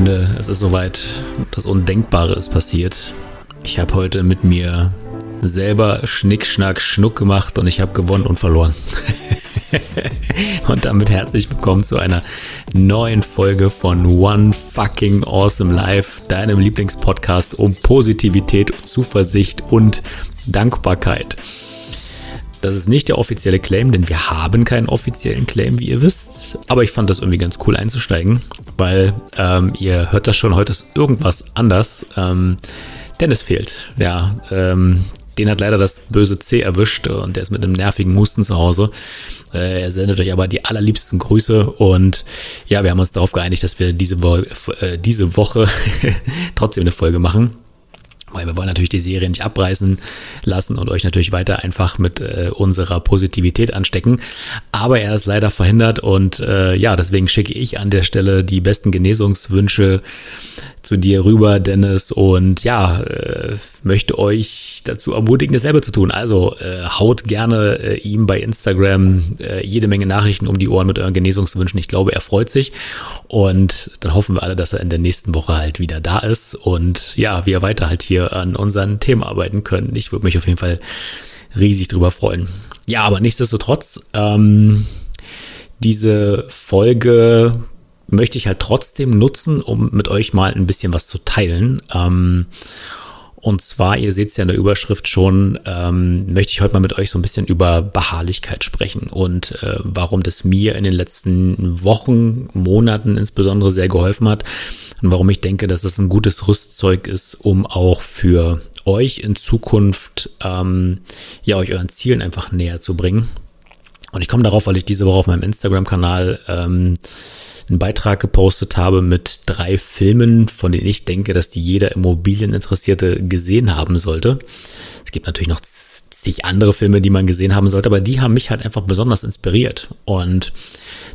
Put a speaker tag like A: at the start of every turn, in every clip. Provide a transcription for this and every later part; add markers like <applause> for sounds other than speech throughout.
A: Freunde, es ist soweit, das Undenkbare ist passiert. Ich habe heute mit mir selber Schnick, Schnuck gemacht und ich habe gewonnen und verloren. <laughs> und damit herzlich willkommen zu einer neuen Folge von One Fucking Awesome Life, deinem Lieblingspodcast um Positivität, Zuversicht und Dankbarkeit. Das ist nicht der offizielle Claim, denn wir haben keinen offiziellen Claim, wie ihr wisst. Aber ich fand das irgendwie ganz cool einzusteigen, weil ähm, ihr hört das schon, heute ist irgendwas anders. Ähm, Dennis fehlt. Ja, ähm, den hat leider das böse C erwischt und der ist mit einem nervigen Husten zu Hause. Äh, er sendet euch aber die allerliebsten Grüße und ja, wir haben uns darauf geeinigt, dass wir diese, Wo äh, diese Woche <laughs> trotzdem eine Folge machen. Weil wir wollen natürlich die Serie nicht abreißen lassen und euch natürlich weiter einfach mit äh, unserer Positivität anstecken. Aber er ist leider verhindert und äh, ja, deswegen schicke ich an der Stelle die besten Genesungswünsche zu dir rüber, Dennis, und ja, äh, möchte euch dazu ermutigen, dasselbe zu tun. Also äh, haut gerne äh, ihm bei Instagram äh, jede Menge Nachrichten um die Ohren mit euren Genesungswünschen. Ich glaube, er freut sich. Und dann hoffen wir alle, dass er in der nächsten Woche halt wieder da ist und ja, wir weiter halt hier an unseren Themen arbeiten können. Ich würde mich auf jeden Fall riesig drüber freuen. Ja, aber nichtsdestotrotz, ähm, diese Folge möchte ich halt trotzdem nutzen, um mit euch mal ein bisschen was zu teilen. Ähm, und zwar, ihr seht es ja in der Überschrift schon, ähm, möchte ich heute mal mit euch so ein bisschen über Beharrlichkeit sprechen und äh, warum das mir in den letzten Wochen, Monaten insbesondere sehr geholfen hat und warum ich denke, dass es ein gutes Rüstzeug ist, um auch für euch in Zukunft ähm, ja euch euren Zielen einfach näher zu bringen. Und ich komme darauf, weil ich diese Woche auf meinem Instagram-Kanal ähm, einen Beitrag gepostet habe mit drei Filmen, von denen ich denke, dass die jeder Immobilieninteressierte gesehen haben sollte. Es gibt natürlich noch zig andere Filme, die man gesehen haben sollte, aber die haben mich halt einfach besonders inspiriert. Und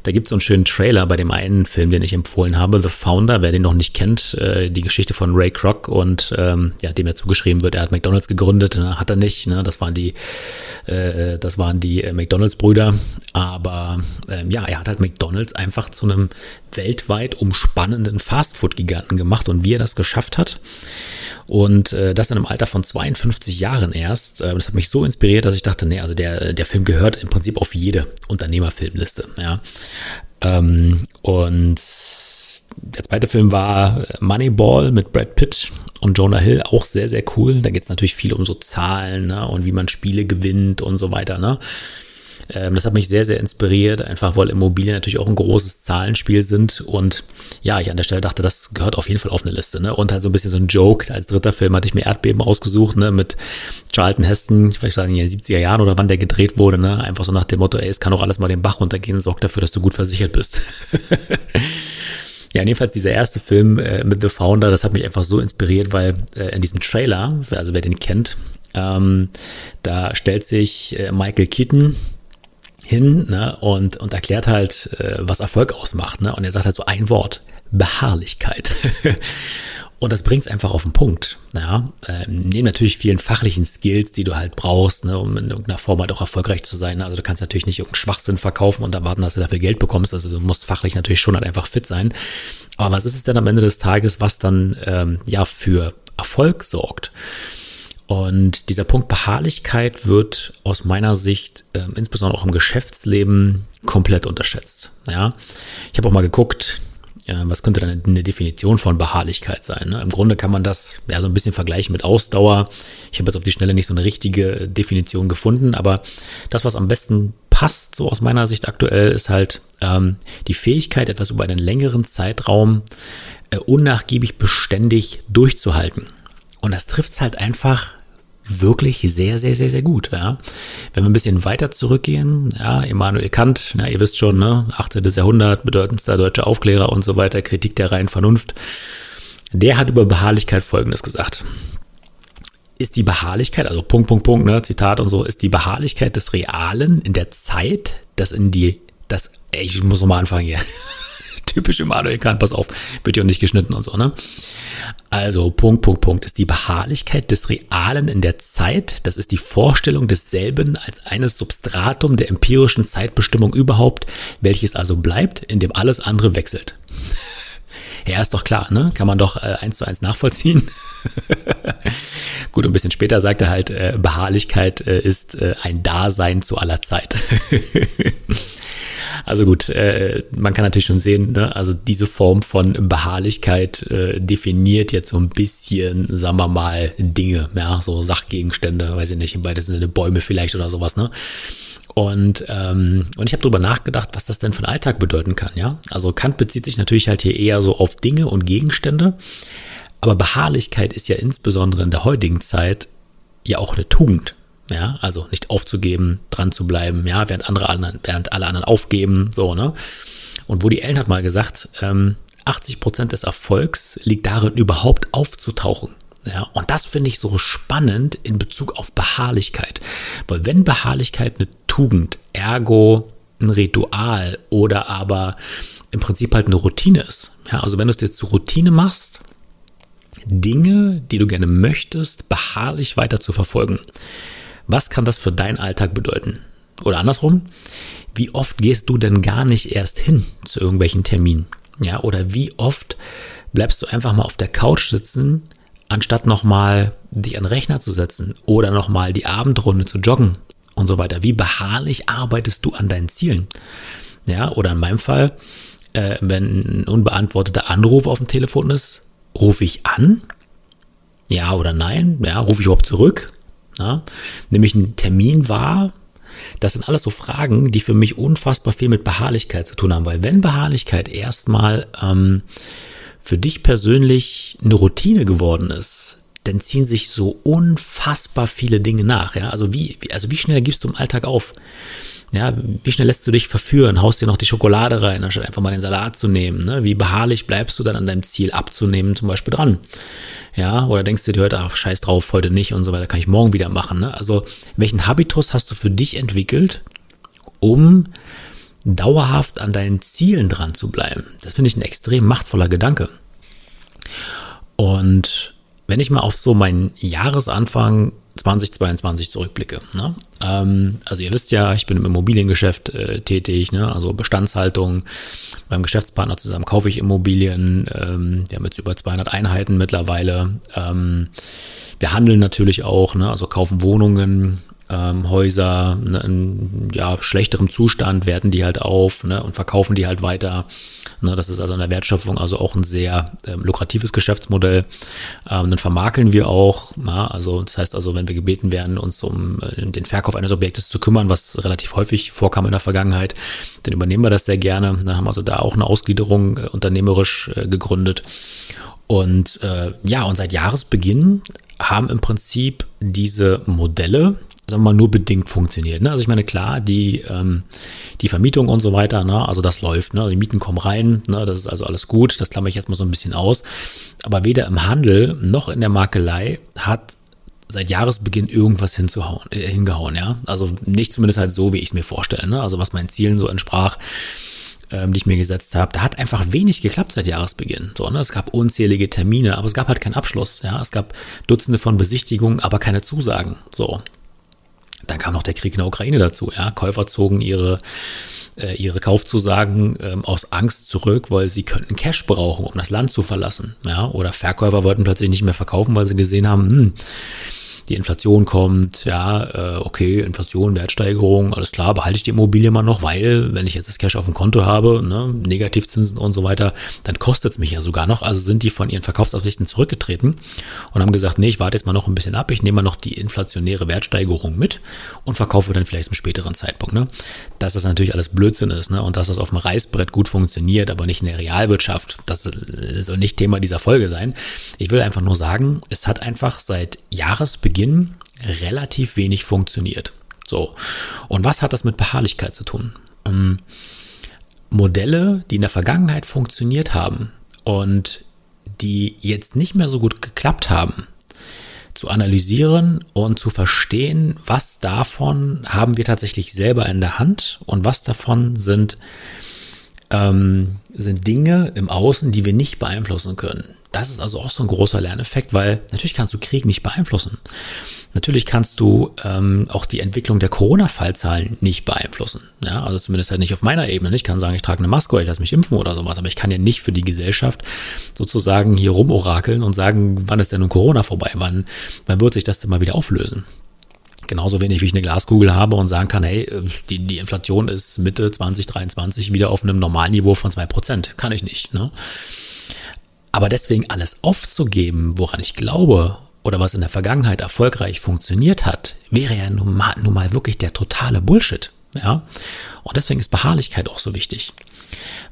A: da gibt es so einen schönen Trailer bei dem einen Film, den ich empfohlen habe, The Founder, wer den noch nicht kennt, äh, die Geschichte von Ray Kroc und ähm, ja, dem er zugeschrieben wird, er hat McDonalds gegründet, ne? hat er nicht, ne? das waren die, äh, das waren die äh, McDonalds-Brüder, aber ähm, ja, er hat halt McDonalds einfach zu einem weltweit umspannenden Fastfood-Giganten gemacht und wie er das geschafft hat und äh, das in einem Alter von 52 Jahren erst, äh, das hat mich so inspiriert, dass ich dachte, nee, also der, der Film gehört im Prinzip auf jede Unternehmerfilmliste, ja. Ähm, und der zweite Film war Moneyball mit Brad Pitt und Jonah Hill, auch sehr, sehr cool. Da geht es natürlich viel um so Zahlen ne, und wie man Spiele gewinnt und so weiter. Ne. Ähm, das hat mich sehr, sehr inspiriert, einfach weil Immobilien natürlich auch ein großes Zahlenspiel sind. Und ja, ich an der Stelle dachte, das gehört auf jeden Fall auf eine Liste. Ne? Und halt so ein bisschen so ein Joke. Als dritter Film hatte ich mir Erdbeben ausgesucht, ne, mit Charlton Heston, ich weiß nicht, in den 70er Jahren oder wann der gedreht wurde, ne? Einfach so nach dem Motto, ey, es kann doch alles mal den Bach runtergehen, sorg dafür, dass du gut versichert bist. <laughs> Ja, jedenfalls dieser erste Film äh, mit The Founder, das hat mich einfach so inspiriert, weil äh, in diesem Trailer, also wer den kennt, ähm, da stellt sich äh, Michael Keaton, hin ne, und, und erklärt halt, äh, was Erfolg ausmacht. Ne? Und er sagt halt so ein Wort, Beharrlichkeit. <laughs> und das bringt's einfach auf den Punkt. Ja? Ähm, neben natürlich vielen fachlichen Skills, die du halt brauchst, ne, um in irgendeiner Form halt auch erfolgreich zu sein. Also du kannst natürlich nicht irgendeinen Schwachsinn verkaufen und erwarten, dass du dafür Geld bekommst. Also du musst fachlich natürlich schon halt einfach fit sein. Aber was ist es denn am Ende des Tages, was dann ähm, ja für Erfolg sorgt? Und dieser Punkt Beharrlichkeit wird aus meiner Sicht äh, insbesondere auch im Geschäftsleben komplett unterschätzt. Ja, ich habe auch mal geguckt, ja, was könnte dann eine Definition von Beharrlichkeit sein? Ne? Im Grunde kann man das ja so ein bisschen vergleichen mit Ausdauer. Ich habe jetzt auf die Schnelle nicht so eine richtige Definition gefunden, aber das, was am besten passt, so aus meiner Sicht aktuell, ist halt ähm, die Fähigkeit, etwas über einen längeren Zeitraum äh, unnachgiebig beständig durchzuhalten. Und das trifft's halt einfach wirklich sehr, sehr, sehr, sehr gut. Ja. Wenn wir ein bisschen weiter zurückgehen, ja, Immanuel Kant, na, ihr wisst schon, ne, 18. Jahrhundert, bedeutendster deutscher Aufklärer und so weiter, Kritik der reinen Vernunft, der hat über Beharrlichkeit Folgendes gesagt. Ist die Beharrlichkeit, also Punkt, Punkt, Punkt, ne, Zitat und so, ist die Beharrlichkeit des Realen in der Zeit, das in die, das, ey, ich muss nochmal anfangen hier typisch Immanuel Kant, pass auf, wird ja nicht geschnitten und so, ne? Also, Punkt, Punkt, Punkt, ist die Beharrlichkeit des Realen in der Zeit, das ist die Vorstellung desselben als eines Substratum der empirischen Zeitbestimmung überhaupt, welches also bleibt, indem alles andere wechselt. <laughs> Ja, ist doch klar, ne? Kann man doch äh, eins zu eins nachvollziehen. <laughs> Gut, ein bisschen später sagt er halt, äh, Beharrlichkeit äh, ist äh, ein Dasein zu aller Zeit. <laughs> also gut, äh, man kann natürlich schon sehen, ne? also diese Form von Beharrlichkeit äh, definiert jetzt so ein bisschen, sagen wir mal, Dinge, ja, so Sachgegenstände, weiß ich nicht, im weitesten Sinne Bäume vielleicht oder sowas, ne? Und, ähm, und ich habe darüber nachgedacht, was das denn für den Alltag bedeuten kann, ja. Also Kant bezieht sich natürlich halt hier eher so auf Dinge und Gegenstände. Aber Beharrlichkeit ist ja insbesondere in der heutigen Zeit ja auch eine Tugend. Ja, also nicht aufzugeben, dran zu bleiben, ja, während andere anderen, während alle anderen aufgeben, so, ne? Und Woody Allen hat mal gesagt, ähm, 80 Prozent des Erfolgs liegt darin, überhaupt aufzutauchen. Ja, und das finde ich so spannend in Bezug auf Beharrlichkeit. Weil wenn Beharrlichkeit eine Tugend, ergo ein Ritual oder aber im Prinzip halt eine Routine ist. Ja, also wenn du es dir zur Routine machst, Dinge, die du gerne möchtest, beharrlich weiter zu verfolgen. Was kann das für deinen Alltag bedeuten? Oder andersrum, wie oft gehst du denn gar nicht erst hin zu irgendwelchen Terminen? Ja, oder wie oft bleibst du einfach mal auf der Couch sitzen, anstatt nochmal dich an den Rechner zu setzen oder nochmal die Abendrunde zu joggen und so weiter. Wie beharrlich arbeitest du an deinen Zielen? Ja, oder in meinem Fall, äh, wenn ein unbeantworteter Anruf auf dem Telefon ist, rufe ich an? Ja oder nein? Ja, rufe ich überhaupt zurück? Ja, nehme ich einen Termin wahr? Das sind alles so Fragen, die für mich unfassbar viel mit Beharrlichkeit zu tun haben, weil wenn Beharrlichkeit erstmal ähm, für dich persönlich eine Routine geworden ist, dann ziehen sich so unfassbar viele Dinge nach. Ja? Also wie, also wie schnell gibst du im Alltag auf? Ja, wie schnell lässt du dich verführen? Haust dir noch die Schokolade rein, anstatt einfach mal den Salat zu nehmen? Ne? Wie beharrlich bleibst du dann an deinem Ziel abzunehmen, zum Beispiel dran? Ja, oder denkst du dir heute, ach, scheiß drauf, heute nicht und so weiter, kann ich morgen wieder machen. Ne? Also, welchen Habitus hast du für dich entwickelt, um dauerhaft an deinen Zielen dran zu bleiben? Das finde ich ein extrem machtvoller Gedanke. Und wenn ich mal auf so meinen Jahresanfang 2022 zurückblicke. Ne? Ähm, also ihr wisst ja, ich bin im Immobiliengeschäft äh, tätig, ne? also Bestandshaltung. Beim Geschäftspartner zusammen kaufe ich Immobilien. Ähm, wir haben jetzt über 200 Einheiten mittlerweile. Ähm, wir handeln natürlich auch, ne? also kaufen Wohnungen, ähm, Häuser ne, in ja, schlechterem Zustand, werten die halt auf ne, und verkaufen die halt weiter. Ne, das ist also in der Wertschöpfung also auch ein sehr ähm, lukratives Geschäftsmodell. Ähm, dann vermakeln wir auch. Ja, also das heißt also, wenn wir gebeten werden, uns um äh, den Verkauf eines Objektes zu kümmern, was relativ häufig vorkam in der Vergangenheit, dann übernehmen wir das sehr gerne. Da haben also da auch eine Ausgliederung äh, unternehmerisch äh, gegründet. Und äh, ja, und seit Jahresbeginn haben im Prinzip diese Modelle, sagen wir mal, nur bedingt funktioniert. Ne? Also ich meine, klar, die, ähm, die Vermietung und so weiter, ne? also das läuft, ne? die Mieten kommen rein, ne? das ist also alles gut, das klammer ich jetzt mal so ein bisschen aus. Aber weder im Handel noch in der Makelei hat seit Jahresbeginn irgendwas hinzuhauen, äh, hingehauen, ja. Also nicht zumindest halt so, wie ich es mir vorstelle, ne? Also was meinen Zielen so entsprach, ähm, die ich mir gesetzt habe. Da hat einfach wenig geklappt seit Jahresbeginn. So, ne? Es gab unzählige Termine, aber es gab halt keinen Abschluss, ja. Es gab Dutzende von Besichtigungen, aber keine Zusagen. So. Dann kam noch der Krieg in der Ukraine dazu. Ja? Käufer zogen ihre äh, ihre Kaufzusagen ähm, aus Angst zurück, weil sie könnten Cash brauchen, um das Land zu verlassen. Ja? Oder Verkäufer wollten plötzlich nicht mehr verkaufen, weil sie gesehen haben, hm, die Inflation kommt, ja, äh, okay, Inflation, Wertsteigerung, alles klar, behalte ich die Immobilie mal noch, weil wenn ich jetzt das Cash auf dem Konto habe, ne, Negativzinsen und so weiter, dann kostet es mich ja sogar noch. Also sind die von ihren Verkaufsabsichten zurückgetreten und haben gesagt, nee, ich warte jetzt mal noch ein bisschen ab, ich nehme mal noch die inflationäre Wertsteigerung mit und verkaufe dann vielleicht zum späteren Zeitpunkt. Ne? Dass das natürlich alles Blödsinn ist ne? und dass das auf dem Reißbrett gut funktioniert, aber nicht in der Realwirtschaft, das soll nicht Thema dieser Folge sein. Ich will einfach nur sagen, es hat einfach seit Jahresbeginn Beginn relativ wenig funktioniert. So. Und was hat das mit Beharrlichkeit zu tun? Ähm, Modelle, die in der Vergangenheit funktioniert haben und die jetzt nicht mehr so gut geklappt haben, zu analysieren und zu verstehen, was davon haben wir tatsächlich selber in der Hand und was davon sind, ähm, sind Dinge im Außen, die wir nicht beeinflussen können. Das ist also auch so ein großer Lerneffekt, weil natürlich kannst du Krieg nicht beeinflussen. Natürlich kannst du ähm, auch die Entwicklung der Corona-Fallzahlen nicht beeinflussen. Ja, also zumindest halt nicht auf meiner Ebene. Ich kann sagen, ich trage eine Maske ich lasse mich impfen oder sowas, aber ich kann ja nicht für die Gesellschaft sozusagen hier rumorakeln und sagen, wann ist denn nun Corona vorbei? Wann, wann wird sich das denn mal wieder auflösen? Genauso wenig wie ich eine Glaskugel habe und sagen kann, hey, die, die Inflation ist Mitte 2023 wieder auf einem Normalniveau von zwei Prozent. Kann ich nicht. Ne? Aber deswegen alles aufzugeben, woran ich glaube oder was in der Vergangenheit erfolgreich funktioniert hat, wäre ja nun mal, nun mal wirklich der totale Bullshit. Ja? Und deswegen ist Beharrlichkeit auch so wichtig.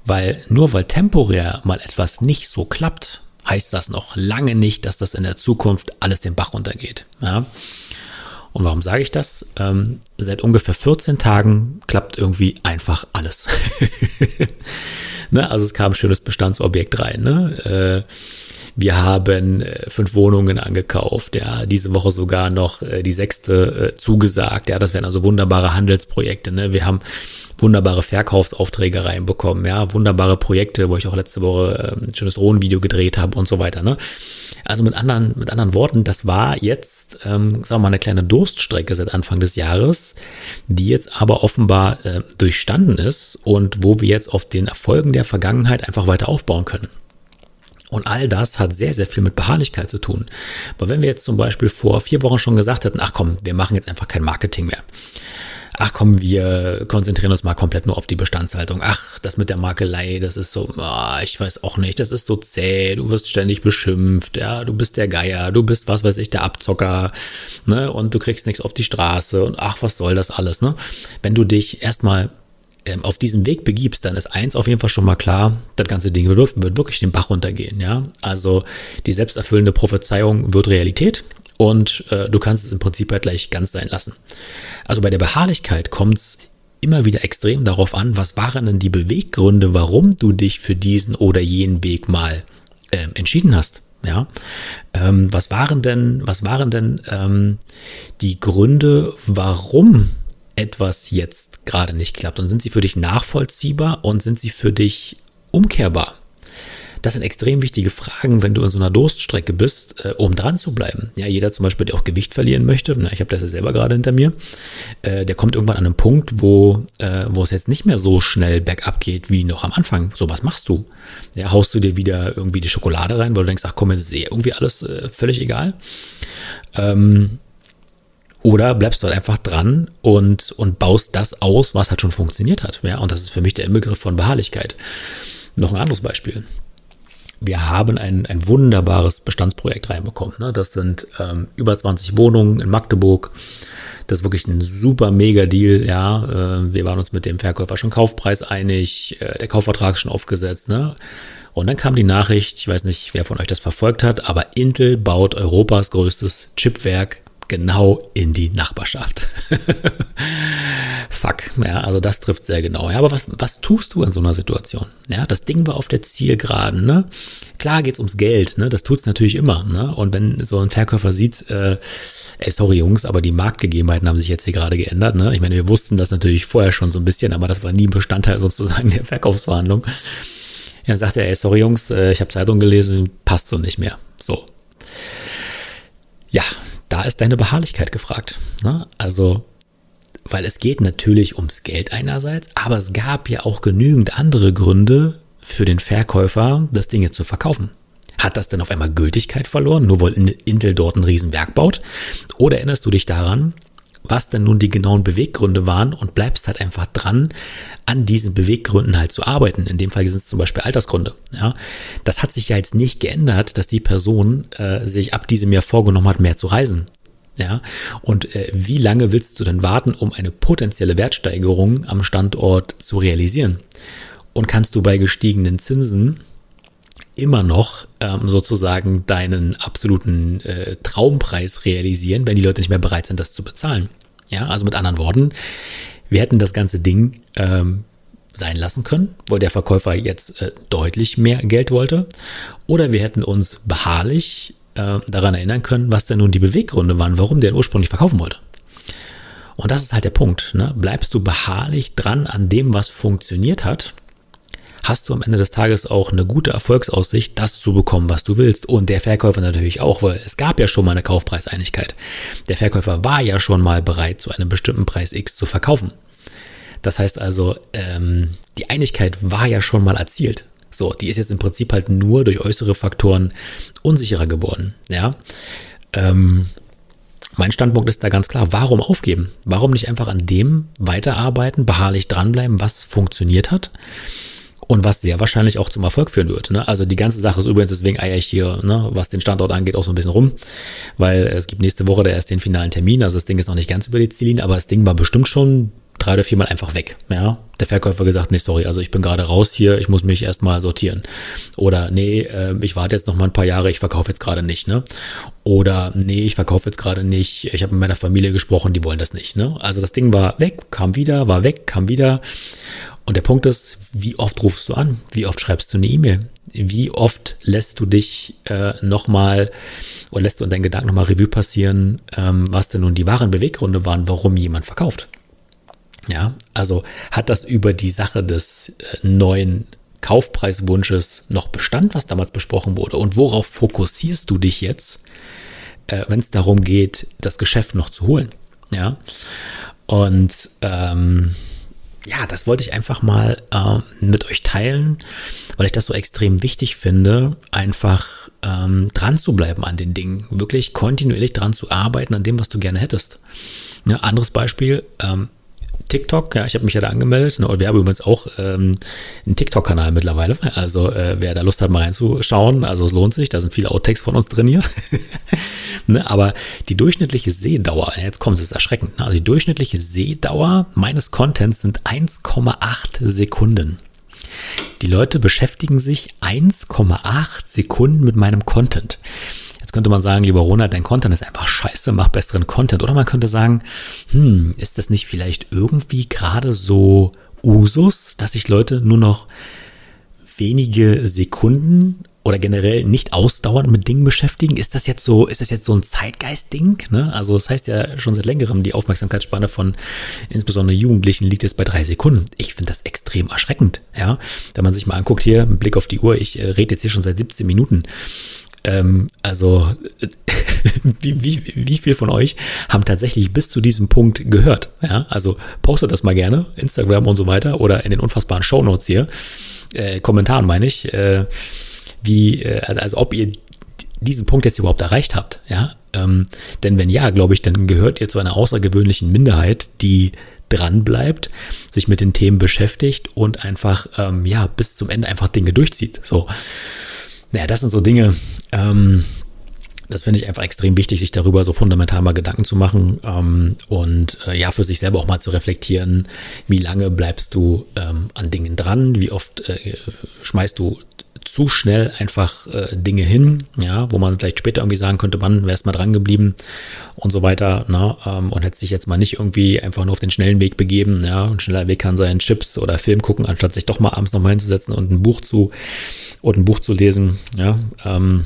A: Weil nur weil temporär mal etwas nicht so klappt, heißt das noch lange nicht, dass das in der Zukunft alles den Bach runtergeht. Ja? Und warum sage ich das? Ähm, seit ungefähr 14 Tagen klappt irgendwie einfach alles. <laughs> ne? Also es kam ein schönes Bestandsobjekt rein. Ne? Äh, wir haben äh, fünf Wohnungen angekauft, ja, diese Woche sogar noch äh, die sechste äh, zugesagt. Ja, das wären also wunderbare Handelsprojekte. Ne? Wir haben wunderbare Verkaufsaufträge reinbekommen, ja, wunderbare Projekte, wo ich auch letzte Woche äh, ein schönes Drohnenvideo gedreht habe und so weiter. Ne? Also mit anderen, mit anderen Worten, das war jetzt, ähm, sagen wir mal, eine kleine Durststrecke seit Anfang des Jahres, die jetzt aber offenbar äh, durchstanden ist und wo wir jetzt auf den Erfolgen der Vergangenheit einfach weiter aufbauen können. Und all das hat sehr, sehr viel mit Beharrlichkeit zu tun. Weil wenn wir jetzt zum Beispiel vor vier Wochen schon gesagt hätten, ach komm, wir machen jetzt einfach kein Marketing mehr. Ach komm, wir konzentrieren uns mal komplett nur auf die Bestandshaltung. Ach, das mit der Makelei, das ist so, oh, ich weiß auch nicht, das ist so zäh, du wirst ständig beschimpft, ja, du bist der Geier, du bist, was weiß ich, der Abzocker, ne, und du kriegst nichts auf die Straße und ach, was soll das alles, ne? Wenn du dich erstmal ähm, auf diesem Weg begibst, dann ist eins auf jeden Fall schon mal klar, das ganze Ding wird, wird wirklich den Bach runtergehen, ja. Also die selbsterfüllende Prophezeiung wird Realität und äh, du kannst es im Prinzip halt gleich ganz sein lassen. Also bei der Beharrlichkeit kommt es immer wieder extrem darauf an, was waren denn die Beweggründe, warum du dich für diesen oder jenen Weg mal äh, entschieden hast. Ja, ähm, was waren denn, was waren denn ähm, die Gründe, warum etwas jetzt gerade nicht klappt? Und sind sie für dich nachvollziehbar und sind sie für dich umkehrbar? Das sind extrem wichtige Fragen, wenn du in so einer Durststrecke bist, äh, um dran zu bleiben. Ja, jeder zum Beispiel, der auch Gewicht verlieren möchte, na, ich habe das ja selber gerade hinter mir, äh, der kommt irgendwann an einen Punkt, wo, äh, wo es jetzt nicht mehr so schnell bergab geht wie noch am Anfang. So, was machst du? Ja, haust du dir wieder irgendwie die Schokolade rein, weil du denkst, ach komm, jetzt ist eh irgendwie alles äh, völlig egal. Ähm, oder bleibst du halt einfach dran und, und baust das aus, was halt schon funktioniert hat. Ja, und das ist für mich der Inbegriff von Beharrlichkeit. Noch ein anderes Beispiel wir haben ein, ein wunderbares Bestandsprojekt reinbekommen. Ne? Das sind ähm, über 20 Wohnungen in Magdeburg. Das ist wirklich ein super mega Deal. Ja, äh, wir waren uns mit dem Verkäufer schon Kaufpreis einig, äh, der Kaufvertrag ist schon aufgesetzt. Ne? Und dann kam die Nachricht, ich weiß nicht, wer von euch das verfolgt hat, aber Intel baut Europas größtes Chipwerk genau in die Nachbarschaft. <laughs> Fuck, ja, also das trifft sehr genau. Ja, aber was, was tust du in so einer Situation? Ja, das Ding war auf der Zielgeraden, ne? Klar geht's ums Geld, ne? Das tut's natürlich immer, ne? Und wenn so ein Verkäufer sieht, äh, ey, sorry Jungs, aber die Marktgegebenheiten haben sich jetzt hier gerade geändert, ne? Ich meine, wir wussten das natürlich vorher schon so ein bisschen, aber das war nie Bestandteil sozusagen der Verkaufsverhandlung. Ja, sagt er, ey, sorry Jungs, äh, ich habe Zeitung gelesen, passt so nicht mehr. So. Ja, da ist deine Beharrlichkeit gefragt. Ne? Also, weil es geht natürlich ums Geld einerseits, aber es gab ja auch genügend andere Gründe für den Verkäufer, das Ding jetzt zu verkaufen. Hat das denn auf einmal Gültigkeit verloren, nur weil Intel dort ein Riesenwerk baut? Oder erinnerst du dich daran, was denn nun die genauen Beweggründe waren und bleibst halt einfach dran, an diesen Beweggründen halt zu arbeiten. In dem Fall sind es zum Beispiel Altersgründe. Ja, das hat sich ja jetzt nicht geändert, dass die Person äh, sich ab diesem Jahr vorgenommen hat, mehr zu reisen. Ja, und äh, wie lange willst du denn warten, um eine potenzielle Wertsteigerung am Standort zu realisieren? Und kannst du bei gestiegenen Zinsen immer noch ähm, sozusagen deinen absoluten äh, Traumpreis realisieren, wenn die Leute nicht mehr bereit sind, das zu bezahlen. Ja, also mit anderen Worten, wir hätten das ganze Ding ähm, sein lassen können, weil der Verkäufer jetzt äh, deutlich mehr Geld wollte, oder wir hätten uns beharrlich äh, daran erinnern können, was denn nun die Beweggründe waren, warum der ursprünglich verkaufen wollte. Und das ist halt der Punkt. Ne? Bleibst du beharrlich dran an dem, was funktioniert hat, hast du am Ende des Tages auch eine gute Erfolgsaussicht, das zu bekommen, was du willst. Und der Verkäufer natürlich auch, weil es gab ja schon mal eine Kaufpreiseinigkeit. Der Verkäufer war ja schon mal bereit, zu einem bestimmten Preis X zu verkaufen. Das heißt also, ähm, die Einigkeit war ja schon mal erzielt. So, die ist jetzt im Prinzip halt nur durch äußere Faktoren unsicherer geworden. Ja. Ähm, mein Standpunkt ist da ganz klar, warum aufgeben? Warum nicht einfach an dem weiterarbeiten, beharrlich dranbleiben, was funktioniert hat? Und was sehr wahrscheinlich auch zum Erfolg führen wird. Ne? Also die ganze Sache ist übrigens, deswegen eier ich hier, ne, was den Standort angeht, auch so ein bisschen rum. Weil es gibt nächste Woche da erst den finalen Termin. Also das Ding ist noch nicht ganz über die Ziellinie, aber das Ding war bestimmt schon drei oder viermal einfach weg. Ja, der Verkäufer gesagt, nee, sorry, also ich bin gerade raus hier, ich muss mich erstmal sortieren. Oder nee, äh, ich warte jetzt noch mal ein paar Jahre, ich verkaufe jetzt gerade nicht, ne? Oder nee, ich verkaufe jetzt gerade nicht, ich habe mit meiner Familie gesprochen, die wollen das nicht, ne? Also das Ding war weg, kam wieder, war weg, kam wieder. Und der Punkt ist, wie oft rufst du an? Wie oft schreibst du eine E-Mail? Wie oft lässt du dich äh, nochmal oder lässt du in deinen Gedanken nochmal Revue passieren, ähm, was denn nun die wahren Beweggründe waren, warum jemand verkauft? Ja, also hat das über die Sache des äh, neuen Kaufpreiswunsches noch Bestand, was damals besprochen wurde? Und worauf fokussierst du dich jetzt, äh, wenn es darum geht, das Geschäft noch zu holen? Ja, und ähm, ja, das wollte ich einfach mal äh, mit euch teilen, weil ich das so extrem wichtig finde, einfach ähm, dran zu bleiben an den Dingen, wirklich kontinuierlich dran zu arbeiten an dem, was du gerne hättest. Ja, anderes Beispiel, ähm, TikTok, ja, ich habe mich ja da angemeldet ne, und wir haben übrigens auch ähm, einen TikTok-Kanal mittlerweile. <laughs> Also äh, wer da Lust hat, mal reinzuschauen, also es lohnt sich, da sind viele Outtakes von uns drin hier. <laughs> ne, aber die durchschnittliche Sehdauer, jetzt kommt es, erschreckend, ne, also die durchschnittliche Sehdauer meines Contents sind 1,8 Sekunden. Die Leute beschäftigen sich 1,8 Sekunden mit meinem Content könnte man sagen, lieber Ronald, dein Content ist einfach scheiße, mach besseren Content. Oder man könnte sagen, hm, ist das nicht vielleicht irgendwie gerade so Usus, dass sich Leute nur noch wenige Sekunden oder generell nicht ausdauernd mit Dingen beschäftigen? Ist das jetzt so, ist das jetzt so ein Zeitgeist-Ding? Ne? Also das heißt ja schon seit längerem, die Aufmerksamkeitsspanne von insbesondere Jugendlichen liegt jetzt bei drei Sekunden. Ich finde das extrem erschreckend, ja. Wenn man sich mal anguckt hier, Blick auf die Uhr, ich äh, rede jetzt hier schon seit 17 Minuten. Ähm, also <laughs> wie, wie, wie viel von euch haben tatsächlich bis zu diesem Punkt gehört? Ja, also postet das mal gerne, Instagram und so weiter oder in den unfassbaren Shownotes hier, äh, Kommentaren meine ich, äh, wie, äh, also, also ob ihr diesen Punkt jetzt überhaupt erreicht habt, ja. Ähm, denn wenn ja, glaube ich, dann gehört ihr zu einer außergewöhnlichen Minderheit, die dran bleibt, sich mit den Themen beschäftigt und einfach, ähm, ja, bis zum Ende einfach Dinge durchzieht. So. Naja, das sind so Dinge, ähm, das finde ich einfach extrem wichtig, sich darüber so fundamental mal Gedanken zu machen ähm, und äh, ja, für sich selber auch mal zu reflektieren, wie lange bleibst du ähm, an Dingen dran, wie oft äh, schmeißt du zu schnell einfach äh, Dinge hin, ja, wo man vielleicht später irgendwie sagen könnte, man wärst mal dran geblieben und so weiter, na, ähm, und hätte sich jetzt mal nicht irgendwie einfach nur auf den schnellen Weg begeben, ja, ein schneller Weg kann sein, Chips oder Film gucken, anstatt sich doch mal abends nochmal hinzusetzen und ein Buch zu und ein Buch zu lesen, ja, ähm,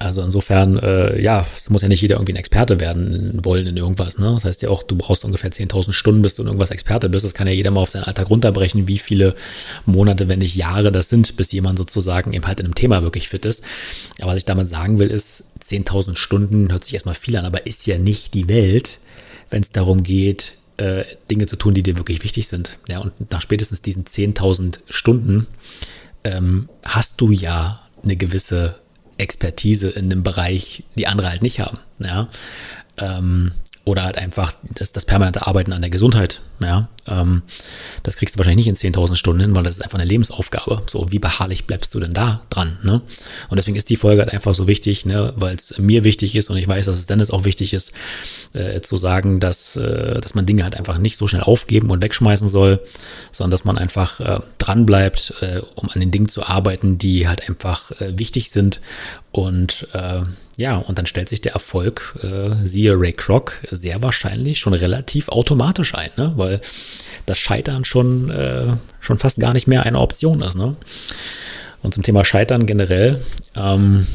A: also insofern, äh, ja, es muss ja nicht jeder irgendwie ein Experte werden wollen in irgendwas. Ne? Das heißt ja auch, du brauchst ungefähr 10.000 Stunden, bis du in irgendwas Experte bist. Das kann ja jeder mal auf seinen Alltag runterbrechen, wie viele Monate, wenn nicht Jahre das sind, bis jemand sozusagen eben halt in einem Thema wirklich fit ist. Aber was ich damit sagen will, ist, 10.000 Stunden hört sich erstmal viel an, aber ist ja nicht die Welt, wenn es darum geht, äh, Dinge zu tun, die dir wirklich wichtig sind. Ja, und nach spätestens diesen 10.000 Stunden ähm, hast du ja eine gewisse Expertise in einem Bereich, die andere halt nicht haben. Ja. Ähm, oder halt einfach das, das permanente Arbeiten an der Gesundheit. Ja, ähm, das kriegst du wahrscheinlich nicht in 10.000 Stunden hin, weil das ist einfach eine Lebensaufgabe. So, wie beharrlich bleibst du denn da dran? Ne? Und deswegen ist die Folge halt einfach so wichtig, ne, weil es mir wichtig ist und ich weiß, dass es Dennis auch wichtig ist, äh, zu sagen, dass, äh, dass man Dinge halt einfach nicht so schnell aufgeben und wegschmeißen soll, sondern dass man einfach äh, dran bleibt, äh, um an den Dingen zu arbeiten, die halt einfach äh, wichtig sind und äh, ja, und dann stellt sich der Erfolg, äh, siehe Ray Kroc, sehr wahrscheinlich schon relativ automatisch ein, ne? weil das Scheitern schon, äh, schon fast gar nicht mehr eine Option ist. Ne? Und zum Thema Scheitern generell, ähm,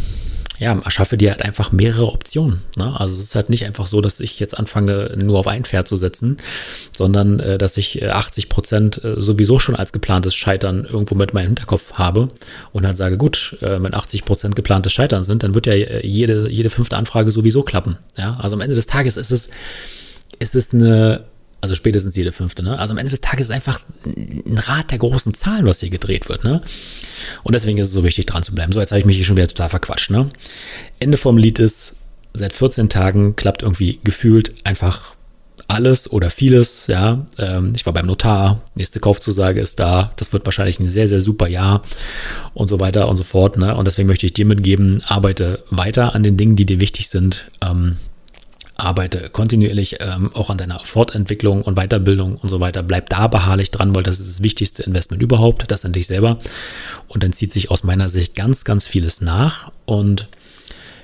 A: ja, erschaffe dir halt einfach mehrere Optionen. Ne? Also es ist halt nicht einfach so, dass ich jetzt anfange, nur auf ein Pferd zu setzen, sondern äh, dass ich 80 äh, Prozent äh, sowieso schon als geplantes Scheitern irgendwo mit meinem Hinterkopf habe und dann sage, gut, äh, wenn 80 Prozent geplantes Scheitern sind, dann wird ja äh, jede, jede fünfte Anfrage sowieso klappen. Ja? Also am Ende des Tages ist es, ist es eine also spätestens jede fünfte, ne? Also am Ende des Tages ist einfach ein Rad der großen Zahlen, was hier gedreht wird, ne? Und deswegen ist es so wichtig, dran zu bleiben. So, jetzt habe ich mich hier schon wieder total verquatscht, ne? Ende vom Lied ist, seit 14 Tagen klappt irgendwie gefühlt einfach alles oder vieles, ja. Ähm, ich war beim Notar, nächste Kaufzusage ist da, das wird wahrscheinlich ein sehr, sehr super Jahr und so weiter und so fort, ne? Und deswegen möchte ich dir mitgeben, arbeite weiter an den Dingen, die dir wichtig sind. Ähm, arbeite kontinuierlich ähm, auch an deiner Fortentwicklung und Weiterbildung und so weiter. Bleib da beharrlich dran, weil das ist das wichtigste Investment überhaupt, das an dich selber. Und dann zieht sich aus meiner Sicht ganz, ganz vieles nach und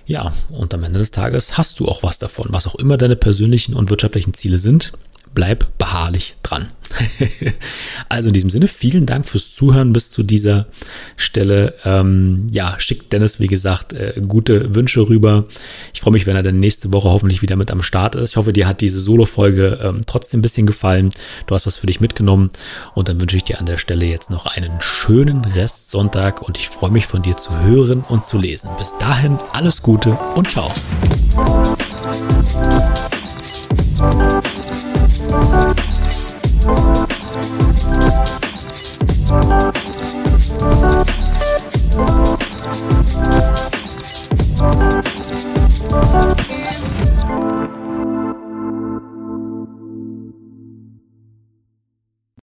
A: ja, und am Ende des Tages hast du auch was davon, was auch immer deine persönlichen und wirtschaftlichen Ziele sind bleib beharrlich dran. <laughs> also in diesem Sinne, vielen Dank fürs Zuhören bis zu dieser Stelle. Ähm, ja, schickt Dennis, wie gesagt, äh, gute Wünsche rüber. Ich freue mich, wenn er dann nächste Woche hoffentlich wieder mit am Start ist. Ich hoffe, dir hat diese Solo-Folge ähm, trotzdem ein bisschen gefallen. Du hast was für dich mitgenommen. Und dann wünsche ich dir an der Stelle jetzt noch einen schönen Restsonntag und ich freue mich von dir zu hören und zu lesen. Bis dahin alles Gute und ciao. oh you.